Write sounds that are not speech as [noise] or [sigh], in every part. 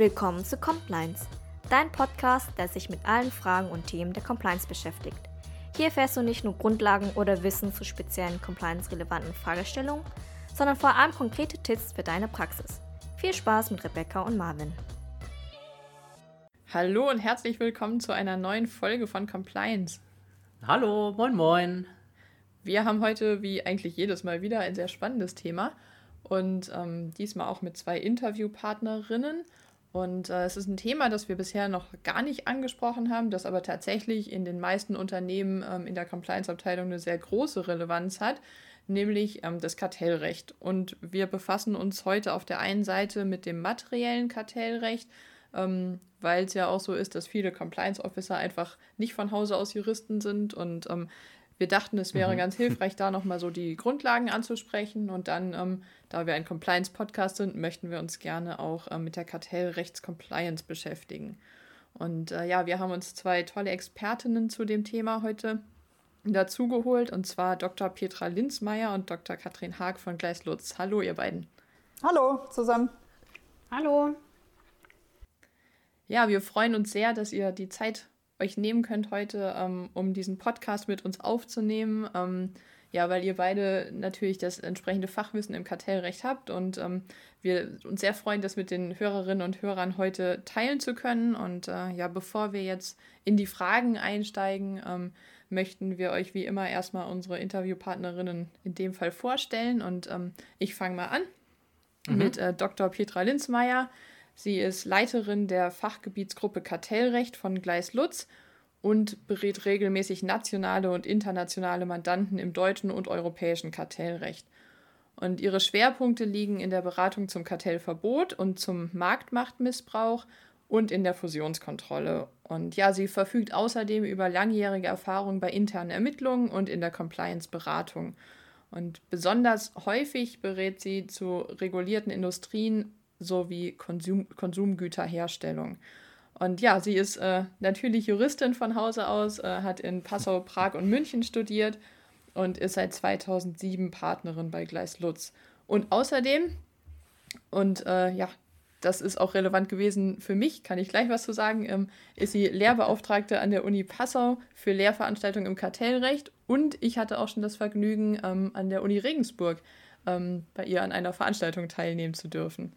Willkommen zu Compliance, dein Podcast, der sich mit allen Fragen und Themen der Compliance beschäftigt. Hier erfährst du nicht nur Grundlagen oder Wissen zu speziellen compliance-relevanten Fragestellungen, sondern vor allem konkrete Tipps für deine Praxis. Viel Spaß mit Rebecca und Marvin. Hallo und herzlich willkommen zu einer neuen Folge von Compliance. Hallo, moin moin. Wir haben heute, wie eigentlich jedes Mal wieder, ein sehr spannendes Thema und ähm, diesmal auch mit zwei Interviewpartnerinnen. Und äh, es ist ein Thema, das wir bisher noch gar nicht angesprochen haben, das aber tatsächlich in den meisten Unternehmen ähm, in der Compliance-Abteilung eine sehr große Relevanz hat, nämlich ähm, das Kartellrecht. Und wir befassen uns heute auf der einen Seite mit dem materiellen Kartellrecht, ähm, weil es ja auch so ist, dass viele Compliance-Officer einfach nicht von Hause aus Juristen sind und ähm, wir dachten, es wäre mhm. ganz hilfreich, da nochmal so die Grundlagen anzusprechen. Und dann, ähm, da wir ein Compliance-Podcast sind, möchten wir uns gerne auch äh, mit der Kartellrechts-Compliance beschäftigen. Und äh, ja, wir haben uns zwei tolle Expertinnen zu dem Thema heute dazugeholt, und zwar Dr. Petra Linzmeier und Dr. Katrin Haag von Gleis Lutz. Hallo, ihr beiden. Hallo zusammen. Hallo. Ja, wir freuen uns sehr, dass ihr die Zeit euch nehmen könnt heute, ähm, um diesen Podcast mit uns aufzunehmen. Ähm, ja, weil ihr beide natürlich das entsprechende Fachwissen im Kartellrecht habt und ähm, wir uns sehr freuen, das mit den Hörerinnen und Hörern heute teilen zu können. Und äh, ja, bevor wir jetzt in die Fragen einsteigen, ähm, möchten wir euch wie immer erstmal unsere Interviewpartnerinnen in dem Fall vorstellen. Und ähm, ich fange mal an mhm. mit äh, Dr. Petra Linzmeier. Sie ist Leiterin der Fachgebietsgruppe Kartellrecht von Gleis Lutz und berät regelmäßig nationale und internationale Mandanten im deutschen und europäischen Kartellrecht. Und ihre Schwerpunkte liegen in der Beratung zum Kartellverbot und zum Marktmachtmissbrauch und in der Fusionskontrolle. Und ja, sie verfügt außerdem über langjährige Erfahrung bei internen Ermittlungen und in der Compliance-Beratung. Und besonders häufig berät sie zu regulierten Industrien sowie Konsum Konsumgüterherstellung. Und ja, sie ist äh, natürlich Juristin von Hause aus, äh, hat in Passau, Prag und München studiert und ist seit 2007 Partnerin bei Gleis Lutz. Und außerdem, und äh, ja, das ist auch relevant gewesen für mich, kann ich gleich was zu sagen, ähm, ist sie Lehrbeauftragte an der Uni Passau für Lehrveranstaltungen im Kartellrecht und ich hatte auch schon das Vergnügen, ähm, an der Uni Regensburg ähm, bei ihr an einer Veranstaltung teilnehmen zu dürfen.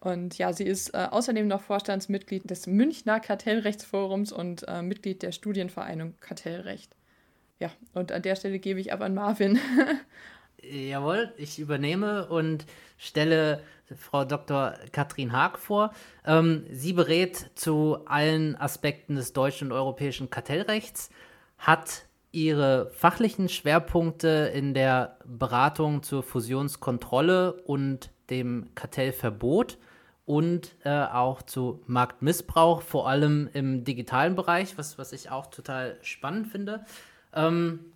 Und ja, sie ist äh, außerdem noch Vorstandsmitglied des Münchner Kartellrechtsforums und äh, Mitglied der Studienvereinigung Kartellrecht. Ja, und an der Stelle gebe ich ab an Marvin. [laughs] Jawohl, ich übernehme und stelle Frau Dr. Katrin Haag vor. Ähm, sie berät zu allen Aspekten des deutschen und europäischen Kartellrechts, hat ihre fachlichen Schwerpunkte in der Beratung zur Fusionskontrolle und dem Kartellverbot und äh, auch zu Marktmissbrauch, vor allem im digitalen Bereich, was, was ich auch total spannend finde. Ähm,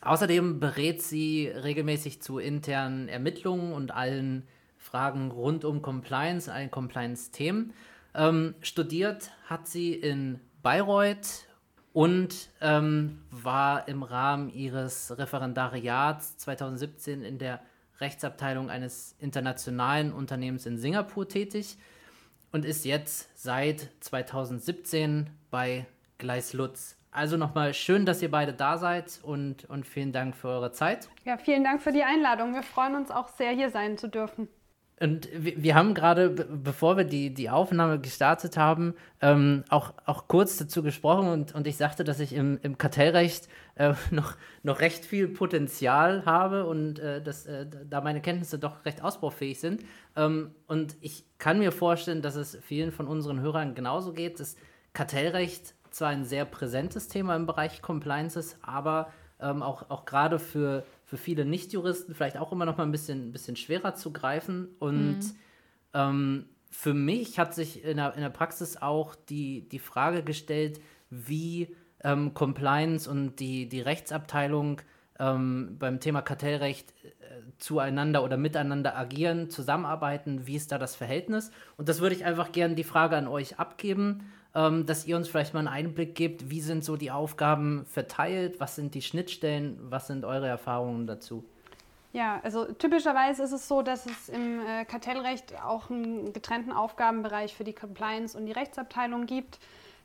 außerdem berät sie regelmäßig zu internen Ermittlungen und allen Fragen rund um Compliance, allen Compliance-Themen. Ähm, studiert hat sie in Bayreuth und ähm, war im Rahmen ihres Referendariats 2017 in der Rechtsabteilung eines internationalen Unternehmens in Singapur tätig und ist jetzt seit 2017 bei Gleis Lutz. Also nochmal schön, dass ihr beide da seid und, und vielen Dank für eure Zeit. Ja, vielen Dank für die Einladung. Wir freuen uns auch sehr, hier sein zu dürfen. Und wir, wir haben gerade, bevor wir die, die Aufnahme gestartet haben, ähm, auch, auch kurz dazu gesprochen und, und ich sagte, dass ich im, im Kartellrecht äh, [laughs] noch, noch recht viel Potenzial habe und äh, dass äh, da meine Kenntnisse doch recht ausbaufähig sind. Ähm, und ich kann mir vorstellen, dass es vielen von unseren Hörern genauso geht. Das Kartellrecht zwar ein sehr präsentes Thema im Bereich Compliance ist, aber ähm, auch, auch gerade für für viele Nichtjuristen vielleicht auch immer noch mal ein bisschen, bisschen schwerer zu greifen. Und mhm. ähm, für mich hat sich in der, in der Praxis auch die, die Frage gestellt, wie ähm, Compliance und die, die Rechtsabteilung ähm, beim Thema Kartellrecht äh, zueinander oder miteinander agieren, zusammenarbeiten, wie ist da das Verhältnis? Und das würde ich einfach gerne die Frage an euch abgeben ähm, dass ihr uns vielleicht mal einen Einblick gebt, wie sind so die Aufgaben verteilt, was sind die Schnittstellen, was sind eure Erfahrungen dazu? Ja, also typischerweise ist es so, dass es im äh, Kartellrecht auch einen getrennten Aufgabenbereich für die Compliance und die Rechtsabteilung gibt.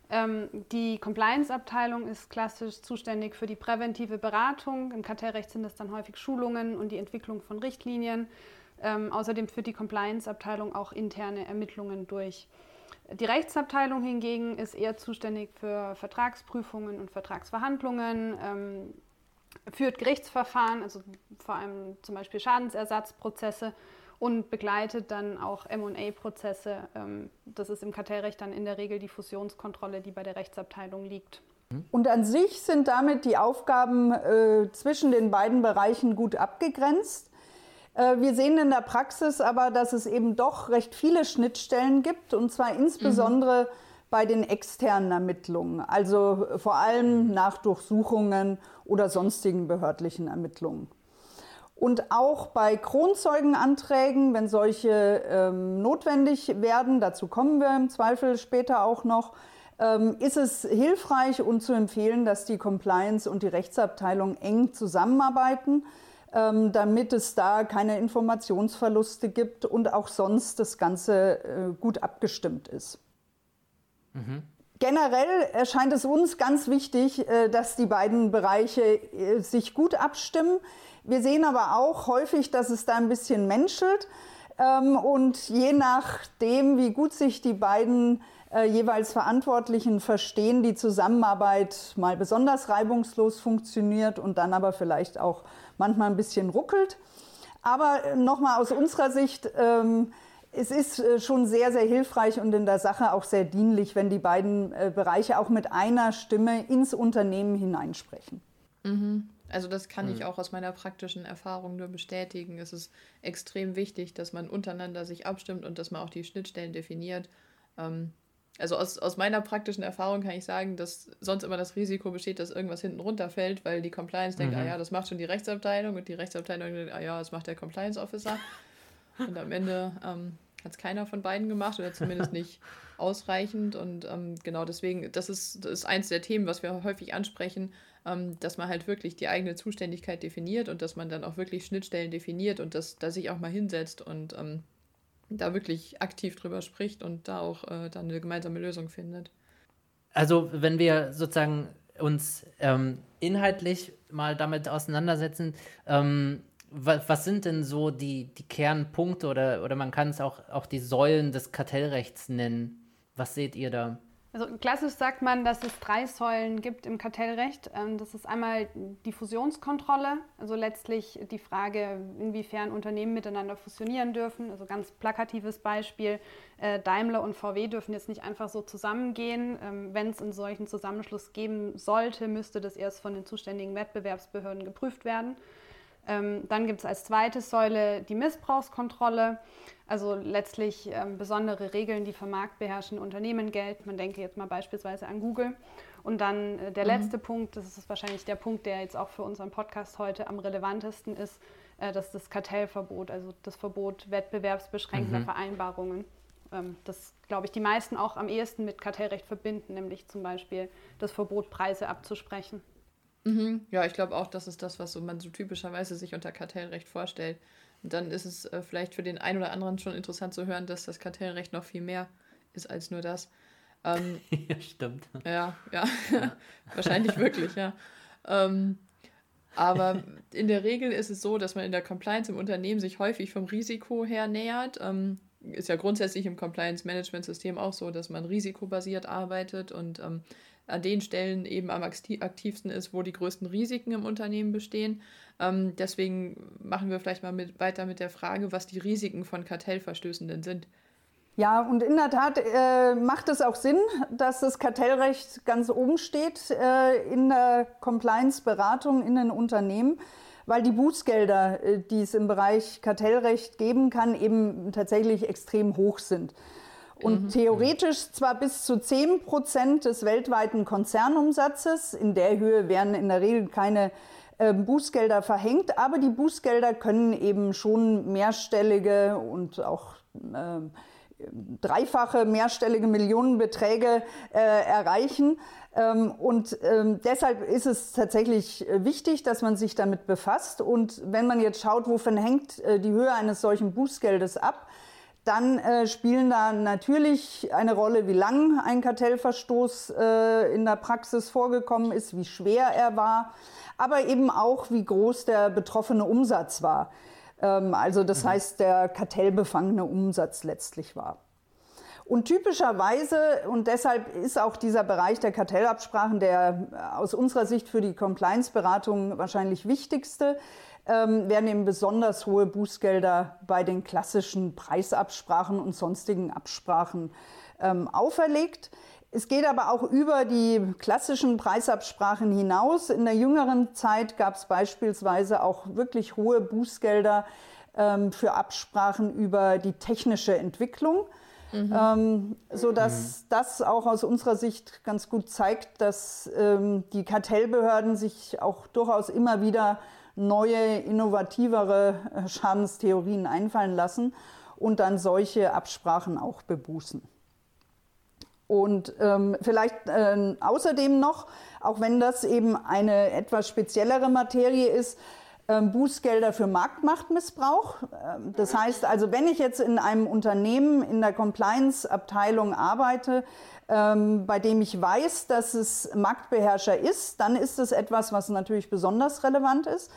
Ähm, die Compliance-Abteilung ist klassisch zuständig für die präventive Beratung. Im Kartellrecht sind das dann häufig Schulungen und die Entwicklung von Richtlinien. Ähm, außerdem führt die Compliance-Abteilung auch interne Ermittlungen durch. Die Rechtsabteilung hingegen ist eher zuständig für Vertragsprüfungen und Vertragsverhandlungen, ähm, führt Gerichtsverfahren, also vor allem zum Beispiel Schadensersatzprozesse und begleitet dann auch MA-Prozesse. Ähm, das ist im Kartellrecht dann in der Regel die Fusionskontrolle, die bei der Rechtsabteilung liegt. Und an sich sind damit die Aufgaben äh, zwischen den beiden Bereichen gut abgegrenzt. Äh, wir sehen in der Praxis aber, dass es eben doch recht viele Schnittstellen gibt, und zwar insbesondere mhm. bei den externen Ermittlungen, also vor allem nach Durchsuchungen oder sonstigen behördlichen Ermittlungen. Und auch bei Kronzeugenanträgen, wenn solche ähm, notwendig werden, dazu kommen wir im Zweifel später auch noch, ähm, ist es hilfreich und zu empfehlen, dass die Compliance und die Rechtsabteilung eng zusammenarbeiten, ähm, damit es da keine Informationsverluste gibt und auch sonst das Ganze äh, gut abgestimmt ist. Mhm. Generell erscheint es uns ganz wichtig, äh, dass die beiden Bereiche äh, sich gut abstimmen. Wir sehen aber auch häufig, dass es da ein bisschen menschelt. Ähm, und je nachdem, wie gut sich die beiden äh, jeweils Verantwortlichen verstehen, die Zusammenarbeit mal besonders reibungslos funktioniert und dann aber vielleicht auch manchmal ein bisschen ruckelt. Aber nochmal aus unserer Sicht, ähm, es ist äh, schon sehr, sehr hilfreich und in der Sache auch sehr dienlich, wenn die beiden äh, Bereiche auch mit einer Stimme ins Unternehmen hineinsprechen. Mhm. Also das kann mhm. ich auch aus meiner praktischen Erfahrung nur bestätigen. Es ist extrem wichtig, dass man untereinander sich abstimmt und dass man auch die Schnittstellen definiert. Ähm, also aus, aus meiner praktischen Erfahrung kann ich sagen, dass sonst immer das Risiko besteht, dass irgendwas hinten runterfällt, weil die Compliance denkt, mhm. ah ja, das macht schon die Rechtsabteilung und die Rechtsabteilung denkt, ah ja, das macht der Compliance Officer. Und am Ende ähm, hat es keiner von beiden gemacht oder zumindest nicht [laughs] ausreichend. Und ähm, genau deswegen, das ist, das ist eins der Themen, was wir häufig ansprechen, ähm, dass man halt wirklich die eigene Zuständigkeit definiert und dass man dann auch wirklich Schnittstellen definiert und dass da sich auch mal hinsetzt und ähm, da wirklich aktiv drüber spricht und da auch äh, dann eine gemeinsame Lösung findet. Also wenn wir sozusagen uns ähm, inhaltlich mal damit auseinandersetzen, ähm, was, sind denn so die, die Kernpunkte oder, oder man kann es auch, auch die Säulen des Kartellrechts nennen? Was seht ihr da? Also klassisch sagt man, dass es drei Säulen gibt im Kartellrecht. Ähm, das ist einmal die Fusionskontrolle, also letztlich die Frage, inwiefern Unternehmen miteinander fusionieren dürfen. Also ganz plakatives Beispiel, äh, Daimler und VW dürfen jetzt nicht einfach so zusammengehen. Ähm, wenn es einen solchen Zusammenschluss geben sollte, müsste das erst von den zuständigen Wettbewerbsbehörden geprüft werden. Ähm, dann gibt es als zweite Säule die Missbrauchskontrolle, also letztlich ähm, besondere Regeln, die für marktbeherrschende Unternehmen gelten. Man denke jetzt mal beispielsweise an Google. Und dann äh, der mhm. letzte Punkt, das ist wahrscheinlich der Punkt, der jetzt auch für unseren Podcast heute am relevantesten ist, äh, das ist das Kartellverbot, also das Verbot wettbewerbsbeschränkender mhm. Vereinbarungen. Ähm, das, glaube ich, die meisten auch am ehesten mit Kartellrecht verbinden, nämlich zum Beispiel das Verbot, Preise abzusprechen. Mhm. Ja, ich glaube auch, das ist das, was so man so typischerweise sich unter Kartellrecht vorstellt. Und dann ist es äh, vielleicht für den einen oder anderen schon interessant zu hören, dass das Kartellrecht noch viel mehr ist als nur das. Ähm, [laughs] ja, stimmt. Ja, ja, ja. [laughs] wahrscheinlich wirklich, ja. Ähm, aber in der Regel ist es so, dass man in der Compliance im Unternehmen sich häufig vom Risiko her nähert. Ähm, ist ja grundsätzlich im Compliance-Management-System auch so, dass man risikobasiert arbeitet und ähm, an den Stellen eben am aktivsten ist, wo die größten Risiken im Unternehmen bestehen. Ähm, deswegen machen wir vielleicht mal mit, weiter mit der Frage, was die Risiken von Kartellverstößen denn sind. Ja, und in der Tat äh, macht es auch Sinn, dass das Kartellrecht ganz oben steht äh, in der Compliance-Beratung in den Unternehmen, weil die Bußgelder, äh, die es im Bereich Kartellrecht geben kann, eben tatsächlich extrem hoch sind und mhm. theoretisch zwar bis zu 10 Prozent des weltweiten Konzernumsatzes. In der Höhe werden in der Regel keine äh, Bußgelder verhängt, aber die Bußgelder können eben schon mehrstellige und auch äh, dreifache, mehrstellige Millionenbeträge äh, erreichen. Ähm, und ähm, deshalb ist es tatsächlich äh, wichtig, dass man sich damit befasst. Und wenn man jetzt schaut, wovon hängt äh, die Höhe eines solchen Bußgeldes ab, dann äh, spielen da natürlich eine Rolle, wie lang ein Kartellverstoß äh, in der Praxis vorgekommen ist, wie schwer er war, aber eben auch, wie groß der betroffene Umsatz war. Ähm, also das mhm. heißt, der kartellbefangene Umsatz letztlich war. Und typischerweise, und deshalb ist auch dieser Bereich der Kartellabsprachen der aus unserer Sicht für die Compliance-Beratung wahrscheinlich wichtigste, ähm, werden eben besonders hohe Bußgelder bei den klassischen Preisabsprachen und sonstigen Absprachen ähm, auferlegt. Es geht aber auch über die klassischen Preisabsprachen hinaus. In der jüngeren Zeit gab es beispielsweise auch wirklich hohe Bußgelder ähm, für Absprachen über die technische Entwicklung. Mhm. Ähm, so dass mhm. das auch aus unserer Sicht ganz gut zeigt, dass ähm, die Kartellbehörden sich auch durchaus immer wieder neue, innovativere äh, Schadenstheorien einfallen lassen und dann solche Absprachen auch bebußen. Und ähm, vielleicht äh, außerdem noch, auch wenn das eben eine etwas speziellere Materie ist, Bußgelder für Marktmachtmissbrauch. Ähm, das heißt also, wenn ich jetzt in einem Unternehmen in der Compliance-Abteilung arbeite, ähm, bei dem ich weiß, dass es Marktbeherrscher ist, dann ist es etwas, was natürlich besonders relevant ist.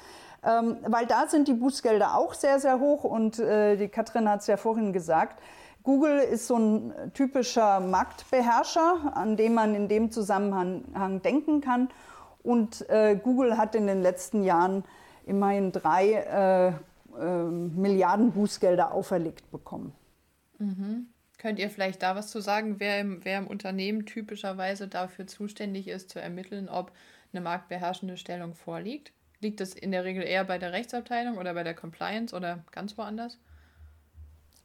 Ähm, weil da sind die Bußgelder auch sehr, sehr hoch und äh, die Katrin hat es ja vorhin gesagt, Google ist so ein typischer Marktbeherrscher, an dem man in dem Zusammenhang denken kann. Und äh, Google hat in den letzten Jahren immerhin drei äh, äh, Milliarden Bußgelder auferlegt bekommen. Mhm. Könnt ihr vielleicht da was zu sagen, wer im, wer im Unternehmen typischerweise dafür zuständig ist, zu ermitteln, ob eine marktbeherrschende Stellung vorliegt? Liegt das in der Regel eher bei der Rechtsabteilung oder bei der Compliance oder ganz woanders?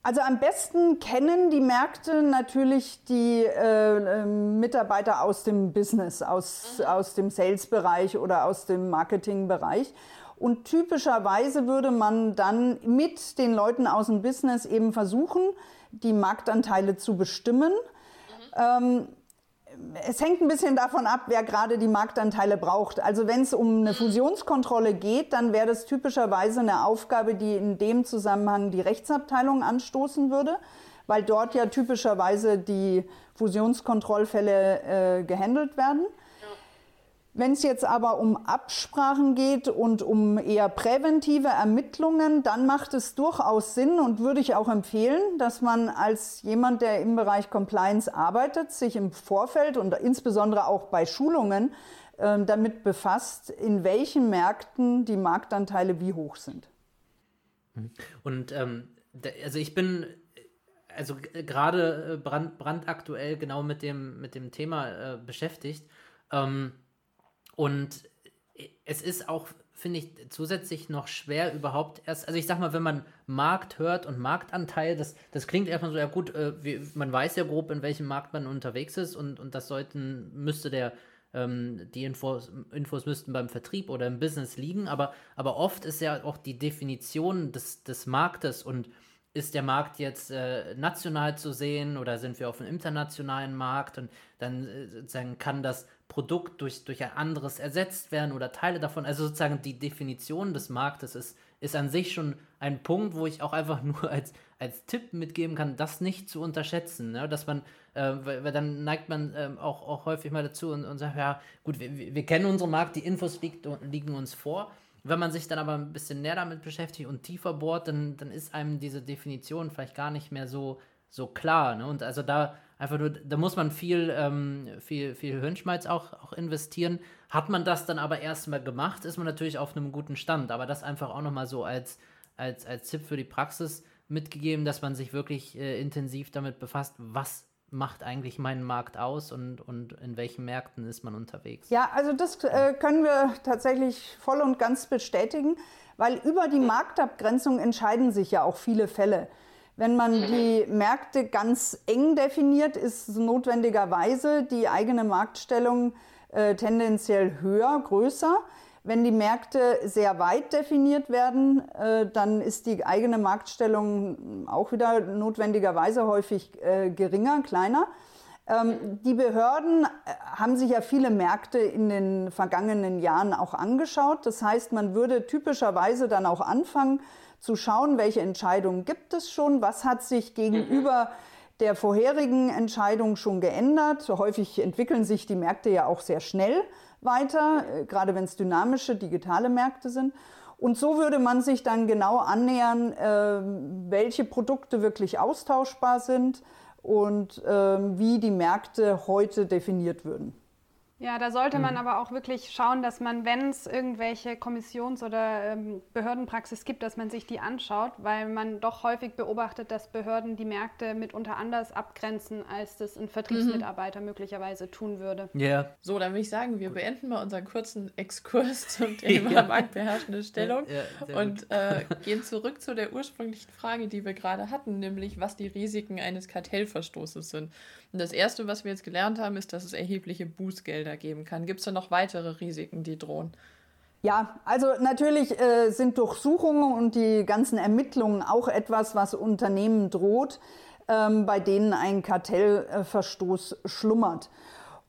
Also am besten kennen die Märkte natürlich die äh, ähm, Mitarbeiter aus dem Business, aus, mhm. aus dem Sales-Bereich oder aus dem Marketing-Bereich. Und typischerweise würde man dann mit den Leuten aus dem Business eben versuchen, die Marktanteile zu bestimmen. Mhm. Ähm, es hängt ein bisschen davon ab, wer gerade die Marktanteile braucht. Also wenn es um eine Fusionskontrolle geht, dann wäre das typischerweise eine Aufgabe, die in dem Zusammenhang die Rechtsabteilung anstoßen würde, weil dort ja typischerweise die Fusionskontrollfälle äh, gehandelt werden. Wenn es jetzt aber um Absprachen geht und um eher präventive Ermittlungen, dann macht es durchaus Sinn und würde ich auch empfehlen, dass man als jemand, der im Bereich Compliance arbeitet, sich im Vorfeld und insbesondere auch bei Schulungen äh, damit befasst, in welchen Märkten die Marktanteile wie hoch sind. Mhm. Und ähm, also ich bin also gerade äh, brand, brandaktuell genau mit dem, mit dem Thema äh, beschäftigt. Ähm, und es ist auch, finde ich, zusätzlich noch schwer überhaupt erst, also ich sag mal, wenn man Markt hört und Marktanteil, das, das klingt erstmal so, ja gut, äh, wie, man weiß ja grob, in welchem Markt man unterwegs ist und, und das sollten, müsste der, ähm, die Infos, Infos müssten beim Vertrieb oder im Business liegen, aber, aber oft ist ja auch die Definition des, des Marktes und ist der Markt jetzt äh, national zu sehen oder sind wir auf einem internationalen Markt und dann äh, sozusagen kann das Produkt durch, durch ein anderes ersetzt werden oder Teile davon. Also sozusagen die Definition des Marktes ist, ist an sich schon ein Punkt, wo ich auch einfach [laughs] nur als, als Tipp mitgeben kann, das nicht zu unterschätzen. Ne? Dass man, äh, weil, weil, dann neigt man äh, auch, auch häufig mal dazu und, und sagt, ja, gut, wir, wir kennen unseren Markt, die Infos liegt, liegen uns vor. Wenn man sich dann aber ein bisschen näher damit beschäftigt und tiefer bohrt, dann, dann ist einem diese Definition vielleicht gar nicht mehr so, so klar. Ne? Und also da einfach nur, da muss man viel, ähm, viel, viel Hirnschmalz auch, auch investieren. Hat man das dann aber erstmal gemacht, ist man natürlich auf einem guten Stand. Aber das einfach auch nochmal so als, als, als Tipp für die Praxis mitgegeben, dass man sich wirklich äh, intensiv damit befasst, was macht eigentlich meinen Markt aus und, und in welchen Märkten ist man unterwegs? Ja, also das äh, können wir tatsächlich voll und ganz bestätigen, weil über die Marktabgrenzung entscheiden sich ja auch viele Fälle. Wenn man die Märkte ganz eng definiert, ist notwendigerweise die eigene Marktstellung äh, tendenziell höher, größer. Wenn die Märkte sehr weit definiert werden, äh, dann ist die eigene Marktstellung auch wieder notwendigerweise häufig äh, geringer, kleiner. Ähm, die Behörden äh, haben sich ja viele Märkte in den vergangenen Jahren auch angeschaut. Das heißt, man würde typischerweise dann auch anfangen zu schauen, welche Entscheidungen gibt es schon, was hat sich gegenüber der vorherigen Entscheidung schon geändert. Häufig entwickeln sich die Märkte ja auch sehr schnell weiter, äh, gerade wenn es dynamische digitale Märkte sind. Und so würde man sich dann genau annähern, äh, welche Produkte wirklich austauschbar sind und ähm, wie die Märkte heute definiert würden. Ja, da sollte man mhm. aber auch wirklich schauen, dass man, wenn es irgendwelche Kommissions- oder ähm, Behördenpraxis gibt, dass man sich die anschaut, weil man doch häufig beobachtet, dass Behörden die Märkte mitunter anders abgrenzen, als das ein Vertriebsmitarbeiter mhm. möglicherweise tun würde. Ja. Yeah. So, dann würde ich sagen, wir beenden mal unseren kurzen Exkurs [laughs] zum Thema ja. marktbeherrschende Stellung ja, ja, und äh, [laughs] gehen zurück zu der ursprünglichen Frage, die wir gerade hatten, nämlich was die Risiken eines Kartellverstoßes sind. Und das Erste, was wir jetzt gelernt haben, ist, dass es erhebliche Bußgelder geben kann. Gibt es da noch weitere Risiken, die drohen? Ja, also natürlich äh, sind Durchsuchungen und die ganzen Ermittlungen auch etwas, was Unternehmen droht, ähm, bei denen ein Kartellverstoß schlummert.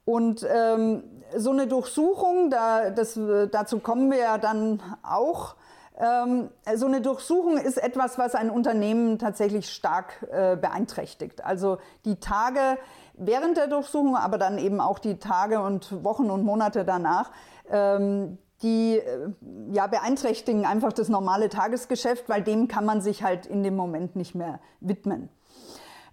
Und ähm, so eine Durchsuchung, da, das, dazu kommen wir ja dann auch, ähm, so eine Durchsuchung ist etwas, was ein Unternehmen tatsächlich stark äh, beeinträchtigt. Also die Tage während der Durchsuchung, aber dann eben auch die Tage und Wochen und Monate danach, ähm, die äh, ja, beeinträchtigen einfach das normale Tagesgeschäft, weil dem kann man sich halt in dem Moment nicht mehr widmen.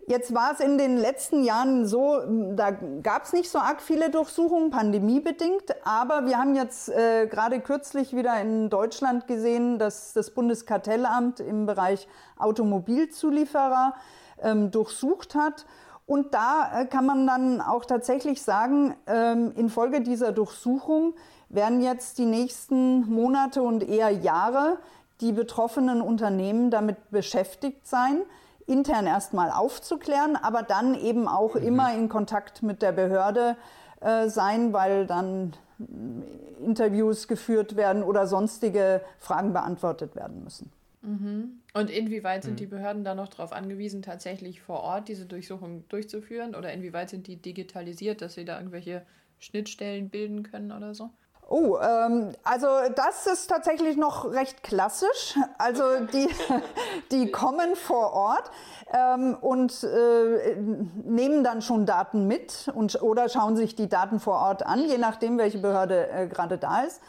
Jetzt war es in den letzten Jahren so, da gab es nicht so arg viele Durchsuchungen, pandemiebedingt, aber wir haben jetzt äh, gerade kürzlich wieder in Deutschland gesehen, dass das Bundeskartellamt im Bereich Automobilzulieferer ähm, durchsucht hat. Und da äh, kann man dann auch tatsächlich sagen, ähm, infolge dieser Durchsuchung werden jetzt die nächsten Monate und eher Jahre die betroffenen Unternehmen damit beschäftigt sein, intern erstmal aufzuklären, aber dann eben auch mhm. immer in Kontakt mit der Behörde äh, sein, weil dann Interviews geführt werden oder sonstige Fragen beantwortet werden müssen. Mhm. Und inwieweit sind mhm. die Behörden da noch darauf angewiesen, tatsächlich vor Ort diese Durchsuchung durchzuführen? Oder inwieweit sind die digitalisiert, dass sie da irgendwelche Schnittstellen bilden können oder so? Oh, ähm, also das ist tatsächlich noch recht klassisch. Also die, [laughs] die kommen vor Ort ähm, und äh, nehmen dann schon Daten mit und, oder schauen sich die Daten vor Ort an, je nachdem, welche Behörde äh, gerade da ist.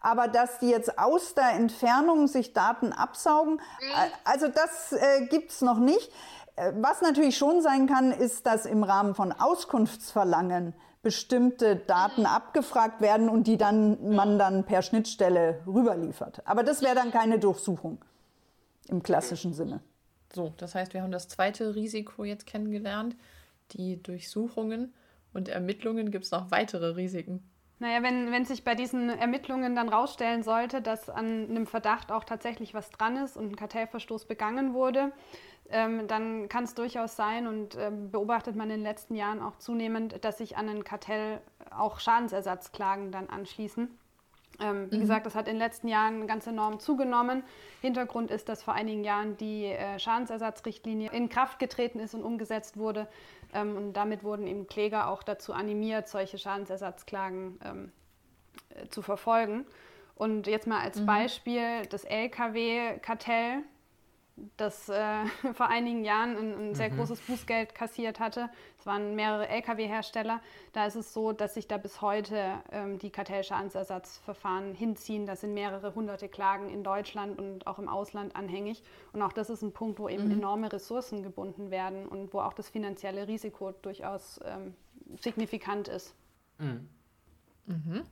Aber dass die jetzt aus der Entfernung sich Daten absaugen, äh, also das äh, gibt's noch nicht. Äh, was natürlich schon sein kann, ist, dass im Rahmen von Auskunftsverlangen bestimmte Daten abgefragt werden und die dann man dann per Schnittstelle rüberliefert. Aber das wäre dann keine Durchsuchung im klassischen Sinne. So, das heißt, wir haben das zweite Risiko jetzt kennengelernt, die Durchsuchungen und Ermittlungen. Gibt es noch weitere Risiken? Naja, wenn, wenn sich bei diesen Ermittlungen dann rausstellen sollte, dass an einem Verdacht auch tatsächlich was dran ist und ein Kartellverstoß begangen wurde, ähm, dann kann es durchaus sein und ähm, beobachtet man in den letzten Jahren auch zunehmend, dass sich an ein Kartell auch Schadensersatzklagen dann anschließen. Ähm, wie mhm. gesagt, das hat in den letzten Jahren ganz enorm zugenommen. Hintergrund ist, dass vor einigen Jahren die äh, Schadensersatzrichtlinie in Kraft getreten ist und umgesetzt wurde. Ähm, und damit wurden eben Kläger auch dazu animiert, solche Schadensersatzklagen ähm, äh, zu verfolgen. Und jetzt mal als mhm. Beispiel das Lkw-Kartell das äh, [laughs] vor einigen Jahren ein, ein sehr mhm. großes Bußgeld kassiert hatte. Es waren mehrere Lkw-Hersteller. Da ist es so, dass sich da bis heute ähm, die Kartellschadensersatzverfahren hinziehen. Das sind mehrere hunderte Klagen in Deutschland und auch im Ausland anhängig. Und auch das ist ein Punkt, wo eben mhm. enorme Ressourcen gebunden werden und wo auch das finanzielle Risiko durchaus ähm, signifikant ist. Mhm. Mhm.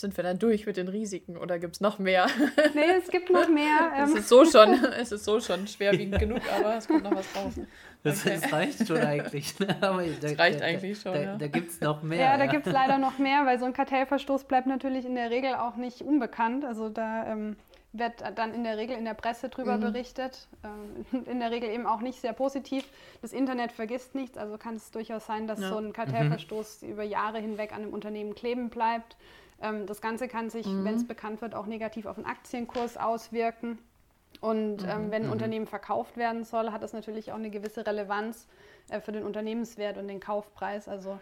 Sind wir dann durch mit den Risiken oder gibt es noch mehr? [laughs] Nee, es gibt noch mehr. [laughs] es, ist so schon, es ist so schon schwerwiegend genug, aber es kommt noch was raus. Das, okay. das reicht schon eigentlich. Ne? [laughs] Aber da, das reicht da, eigentlich schon. Da, ja. da gibt es noch mehr. Ja, da ja. gibt es leider noch mehr, weil so ein Kartellverstoß bleibt natürlich in der Regel auch nicht unbekannt. Also da ähm, wird dann in der Regel in der Presse drüber mhm. berichtet. Ähm, in der Regel eben auch nicht sehr positiv. Das Internet vergisst nichts, also kann es durchaus sein, dass ja. so ein Kartellverstoß mhm. über Jahre hinweg an einem Unternehmen kleben bleibt. Ähm, das Ganze kann sich, mhm. wenn es bekannt wird, auch negativ auf den Aktienkurs auswirken. Und ähm, mhm. wenn ein mhm. Unternehmen verkauft werden soll, hat das natürlich auch eine gewisse Relevanz äh, für den Unternehmenswert und den Kaufpreis. Also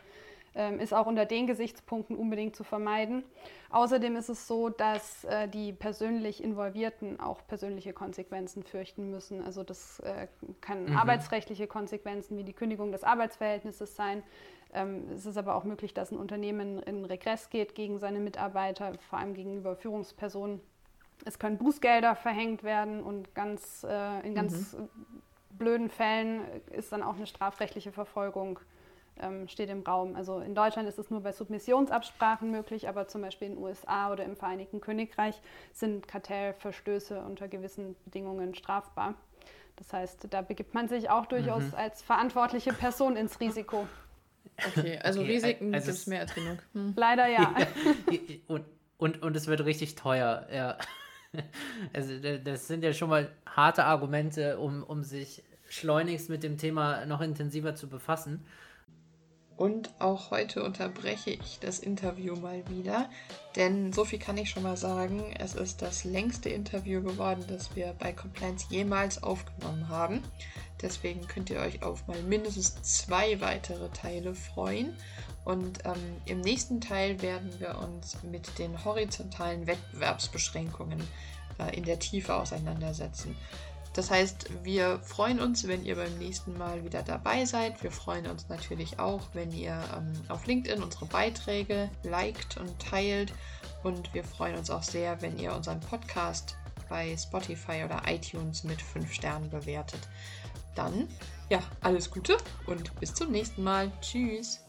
ähm, ist auch unter den Gesichtspunkten unbedingt zu vermeiden. Außerdem ist es so, dass äh, die persönlich Involvierten auch persönliche Konsequenzen fürchten müssen. Also das äh, kann mhm. arbeitsrechtliche Konsequenzen wie die Kündigung des Arbeitsverhältnisses sein. Ähm, es ist aber auch möglich, dass ein Unternehmen in Regress geht gegen seine Mitarbeiter, vor allem gegenüber Führungspersonen. Es können Bußgelder verhängt werden und ganz, äh, in ganz mhm. blöden Fällen ist dann auch eine strafrechtliche Verfolgung ähm, steht im Raum. Also in Deutschland ist es nur bei Submissionsabsprachen möglich, aber zum Beispiel in den USA oder im Vereinigten Königreich sind Kartellverstöße unter gewissen Bedingungen strafbar. Das heißt, da begibt man sich auch durchaus mhm. als verantwortliche Person ins Risiko. Okay, [laughs] also okay, Risiken also gibt es mehr als genug. [laughs] Hm. Leider [laughs] ja. und, und, und es wird richtig teuer, ja. Also das sind ja schon mal harte Argumente, um, um sich schleunigst mit dem Thema noch intensiver zu befassen. Und auch heute unterbreche ich das Interview mal wieder, denn so viel kann ich schon mal sagen, es ist das längste Interview geworden, das wir bei Compliance jemals aufgenommen haben. Deswegen könnt ihr euch auf mal mindestens zwei weitere Teile freuen. Und ähm, im nächsten Teil werden wir uns mit den horizontalen Wettbewerbsbeschränkungen äh, in der Tiefe auseinandersetzen. Das heißt, wir freuen uns, wenn ihr beim nächsten Mal wieder dabei seid. Wir freuen uns natürlich auch, wenn ihr ähm, auf LinkedIn unsere Beiträge liked und teilt. Und wir freuen uns auch sehr, wenn ihr unseren Podcast bei Spotify oder iTunes mit 5 Sternen bewertet. Dann, ja, alles Gute und bis zum nächsten Mal. Tschüss.